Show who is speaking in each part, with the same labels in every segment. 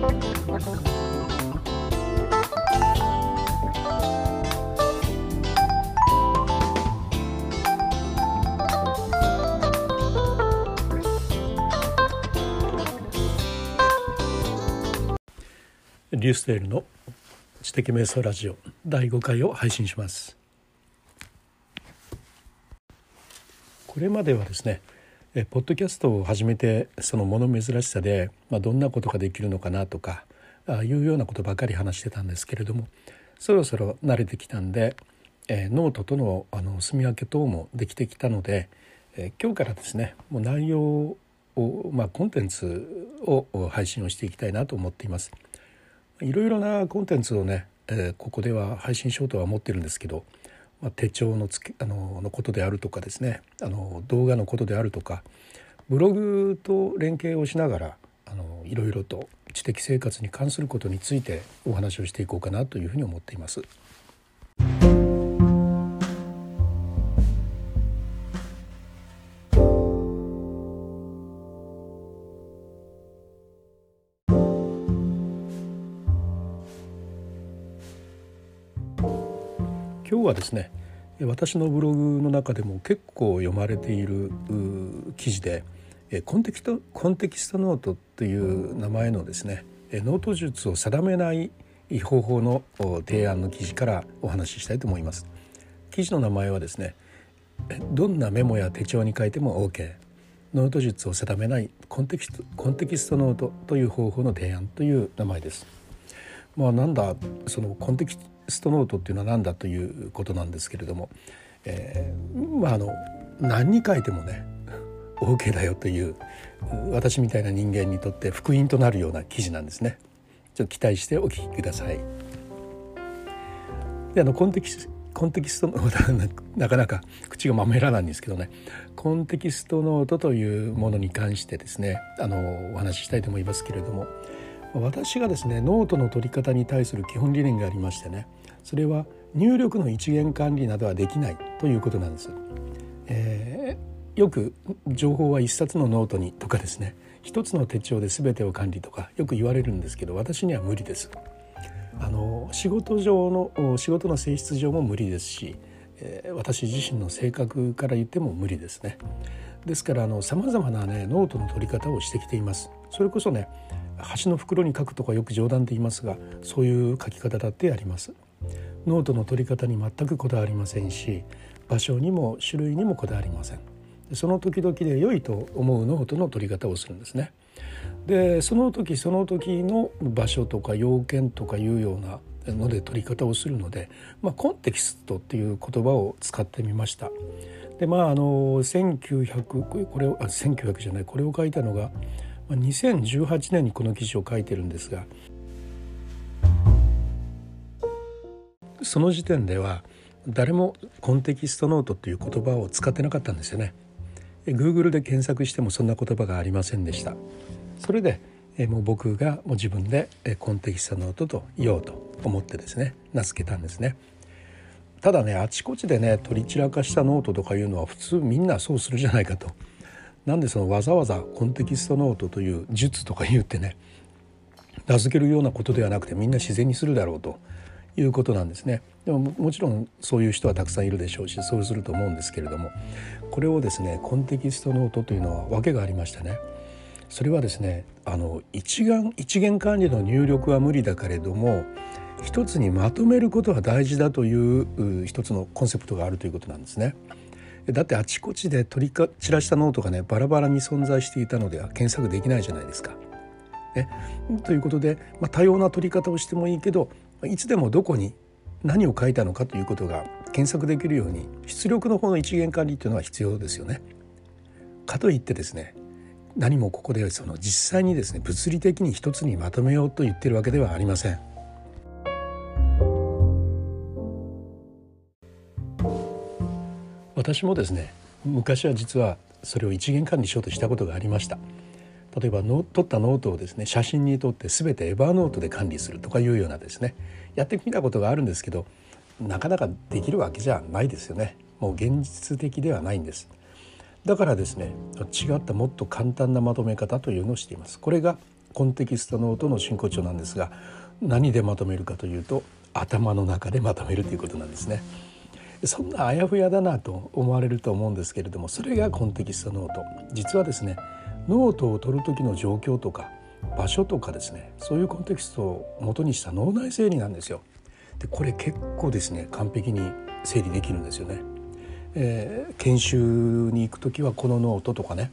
Speaker 1: リューステールの知的瞑想ラジオ第5回を配信します。これまではですねえポッドキャストを始めてその物珍しさで、まあ、どんなことができるのかなとかああいうようなことばかり話してたんですけれどもそろそろ慣れてきたんで、え、ノートとのあの住み分け等もできてきたので、え、今日からですねもう内容を、まあ、コンテンツを配信をしていきたいなと思っています。いろいろなコンテンツをね、え、ここでは配信しようとは思ってるんですけど、まあ、手帳のつけあののことであるとかですねあの動画のことであるとかブログと連携をしながらあのいろいろと知的生活に関することについてお話をしていこうかなというふうに思っています。今日はですね私のブログの中でも結構読まれている記事でコンテキストコンテキストノートという名前のですねノート術を定めない方法の提案の記事からお話ししたいと思います。記事の名前はですねどんなメモや手帳に書いても OK ノート術を定めないコンテキストコンテキストノートという方法の提案という名前です。まあ、なんだそのコンテキストノートっていうのは何だということなんですけれども、えー、まああの何に書いてもね OK だよという私みたいな人間にとって福音となるような記事なんですね。ちょっと期待してお聞きください。であのコンテキスコンテキストなかなか口がまめらないんですけどねコンテキストノートというものに関してですねあのお話ししたいと思いますけれども私がですねノートの取り方に対する基本理念がありましてねそれは入力の一元管理などはできないということなんです。えー、よく情報は一冊のノートにとかですね一つの手帳で全てを管理とかよく言われるんですけど私には無理です。あの仕事上の仕事の性質上も無理ですし、えー、私自身の性格から言っても無理ですね。ですからさまざまなねノートの取り方をしてきています。それこそね箸の袋に書くとかよく冗談で言いますがそういう書き方だってあります。ノートの取り方に全くこだわりませんし場所にも種類にもこだわりません。その時々で良いと思うノートの取り方をするんですね。でその時その時の場所とか要件とかいうようなので取り方をするので、まあ、コンテキストっていう言葉を使ってみました。でまああの1900これをあ1900じゃないこれを書いたのが2018年にこの記事を書いてるんですがその時点では誰もコンテキストノートという言葉を使ってなかったんですよね。Google で検索してもそんな言葉がありませんでした。それでもう僕がもう自分でコンテキストノートと言おうと思ってですね名付けたんですね。ただねあちこちでね取り散らかしたノートとかいうのは普通みんなそうするじゃないかと。なんでそのわざわざコンテキストノートという術とか言ってね名付けるようなことではなくてみんな自然にするだろうということなんですね。でももちろんそういう人はたくさんいるでしょうしそうすると思うんですけれどもこれをですねコンテキストノートというのは訳がありましてねそれはですねあの一元一元管理の入力は無理だけれども一つにまとめることは大事だという一つのコンセプトがあるということなんですね。だってあちこちで取りか散らしたノートがねバラバラに存在していたのでは検索できないじゃないですか。ね、ということで、まあ、多様な取り方をしてもいいけどいつでもどこに何を書いたのかということが検索できるように出力の方の一元管理というのは必要ですよね。かといってですね何もここでその実際にですね物理的に一つにまとめようと言ってるわけではありません。私もですね昔は実はそれを一元管理しようとしたことがありました。例えばの撮ったノートをですね写真に撮って全て Evernote で管理するとかいうようなですねやってみたことがあるんですけどなかなかできるわけじゃないですよね。もう現実的ではないんです。だからですね違ったもっと簡単なまとめ方というのをしています。これがコンテキストノートの真骨頂なんですが何でまとめるかというと頭の中でまとめるということなんですね。そんなあやふやだなと思われると思うんですけれどもそれがコンテキストノート。実はですねノートを取る時の状況とか場所とかですねそういうコンテキストを元にした脳内整理なんですよ。でこれ結構ですね完璧に整理できるんですよね。えー、研修に行く時はこのノートとかね、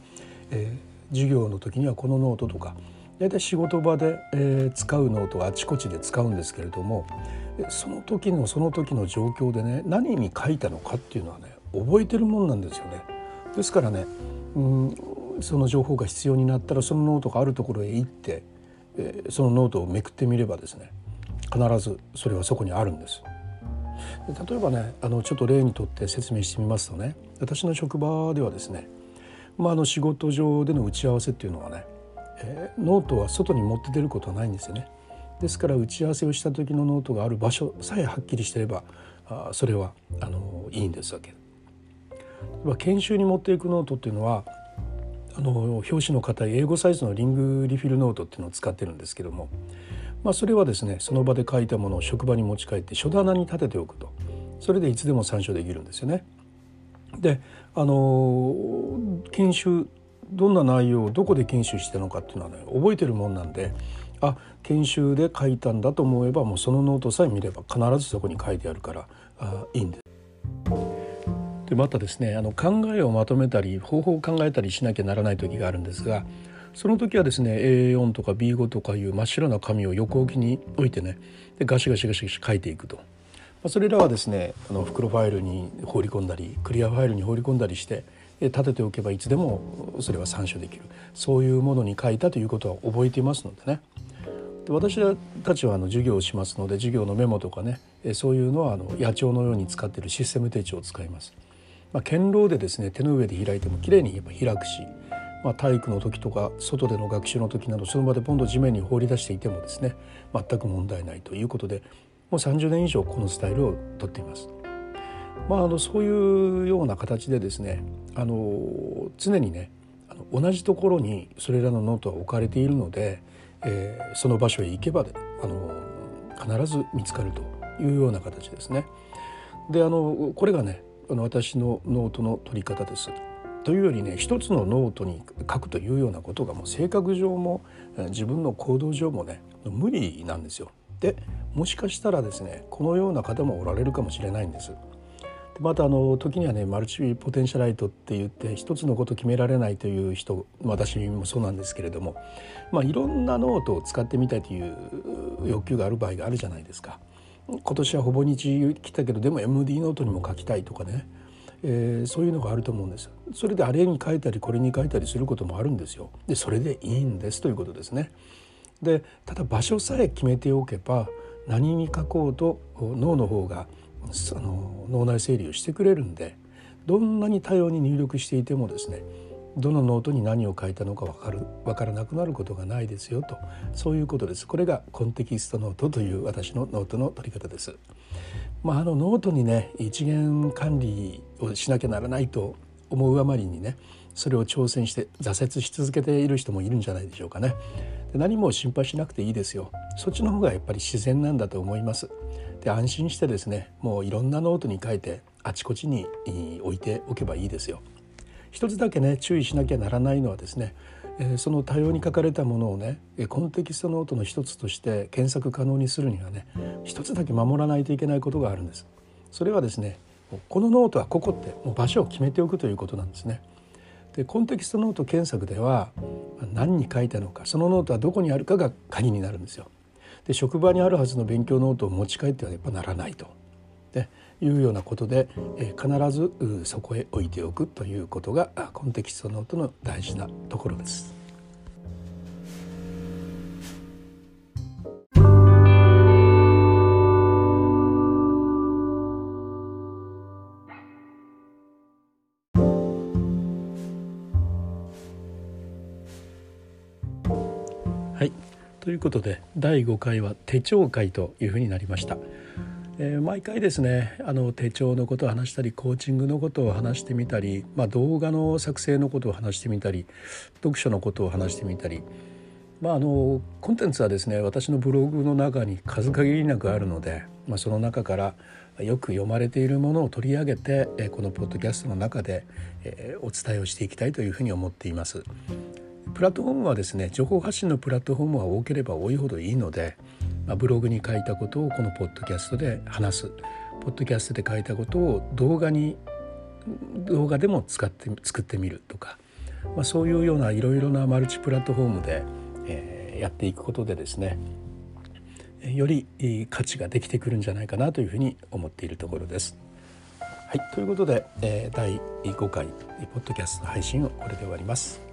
Speaker 1: えー、授業の時にはこのノートとか大体仕事場で、えー、使うノートはあちこちで使うんですけれどもその時のその時の状況でね何に書いたのかっていうのはね覚えてるもんなんですよね。ですからね、うん、その情報が必要になったらそのノートがあるところへ行って、えー、そのノートをめくってみればですね必ずそれはそこにあるんです。例えばねあのちょっと例にとって説明してみますとね私の職場ではですね、まあ、あの仕事上での打ち合わせっていうのはね、えー、ノートは外に持って出ることはないんですよね。ですから打ち合わせをした時のノートがある場所さえはっきりしてればあそれはあのいいんですわけ。研修に持っていくノートっていうのはあの表紙の硬い A5サイズのリングリフィルノートっていうのを使ってるんですけどもまあ、それはですねその場で書いたものを職場に持ち帰って書棚に立てておくとそれでいつでも参照できるんですよね。であの研修どんな内容をどこで研修したのかっていうのはね覚えてるもんなんであ研修で書いたんだと思えばもうそのノートさえ見れば必ずそこに書いてあるからあいいんです。でまたですねあの考えをまとめたり方法を考えたりしなきゃならない時があるんですがその時はですね A4 とか B5 とかいう真っ白な紙を横置きに置いてねでガシガシガシガシ書いていくと、ま、それらはですねあの袋ファイルに放り込んだりクリアファイルに放り込んだりして立てておけばいつでもそれは参照できる。そういうものに書いたということは覚えていますのでね。で私たちはあの授業をしますので授業のメモとかねそういうのはあの野鳥のように使っているシステム手帳を使います。まあ、堅牢でですね手の上で開いてもきれいにやっぱ開くしまあ、体育の時とか外での学習の時などその場でポンと地面に放り出していてもですね全く問題ないということでもう30年以上このスタイルをとっています。まあ、あのそういうような形でですねあの常にねあの同じところにそれらのノートは置かれているので、えー、その場所へ行けばあの必ず見つかるというような形ですね。であのこれがねあの私のノートの取り方です。というよりね一つのノートに書くというようなことがもう性格上も自分の行動上もね無理なんですよ。でもしかしたらですねこのような方もおられるかもしれないんです。またあの時にはねマルチポテンシャライトって言って一つのこと決められないという人私もそうなんですけれども、まあ、いろんなノートを使ってみたいという欲求がある場合があるじゃないですか。今年はほぼ日来たけどでも MD ノートにも書きたいとかね。えー、そういうのがあると思うんです。それであれに書いたりこれに書いたりすることもあるんですよ。でそれでいいんですということですね。でただ場所さえ決めておけば何に書こうと脳の方があの脳内整理をしてくれるんでどんなに多様に入力していてもですねどのノートに何を書いたのか分かる分からなくなることがないですよとそういうことですこれがコンテキストノートという私のノートの取り方ですまあ、あのノートにね一元管理をしなきゃならないと思うあまりにねそれを挑戦して挫折し続けている人もいるんじゃないでしょうかね。で何も心配しなくていいですよ。そっちの方がやっぱり自然なんだと思います。で安心してですねもういろんなノートに書いてあちこちに置いておけばいいですよ。一つだけね注意しなきゃならないのはですねその多様に書かれたものをねコンテキストノートの一つとして検索可能にするにはね一つだけ守らないといけないことがあるんです。それはですねこのノートはここってもう場所を決めておくということなんですね。でコンテキストノート検索では何に書いたのかそのノートはどこにあるかが鍵になるんですよ。で職場にあるはずの勉強ノートを持ち帰ってはやっぱならないと。でいうようなことで、え必ずそこへ置いておくということがコンテキストノートの大事なところです。はい、ということで第5回は手帳会というふうになりました。えー、毎回ですねあの手帳のことを話したりコーチングのことを話してみたり、まあ、動画の作成のことを話してみたり読書のことを話してみたりまあ、あのコンテンツはですね私のブログの中に数限りなくあるので、まあ、その中からよく読まれているものを取り上げてこのポッドキャストの中でお伝えをしていきたいというふうに思っています。プラットフォームはですね情報発信のプラットフォームは多ければ多いほどいいので、まあ、ブログに書いたことをこのポッドキャストで話すポッドキャストで書いたことを動画に動画でも使って作ってみるとか、まあ、そういうようないろいろなマルチプラットフォームでえー、やっていくことでですねより価値ができてくるんじゃないかなというふうに思っているところです。はい、ということで、えー、第5回ポッドキャスト配信をこれで終わります。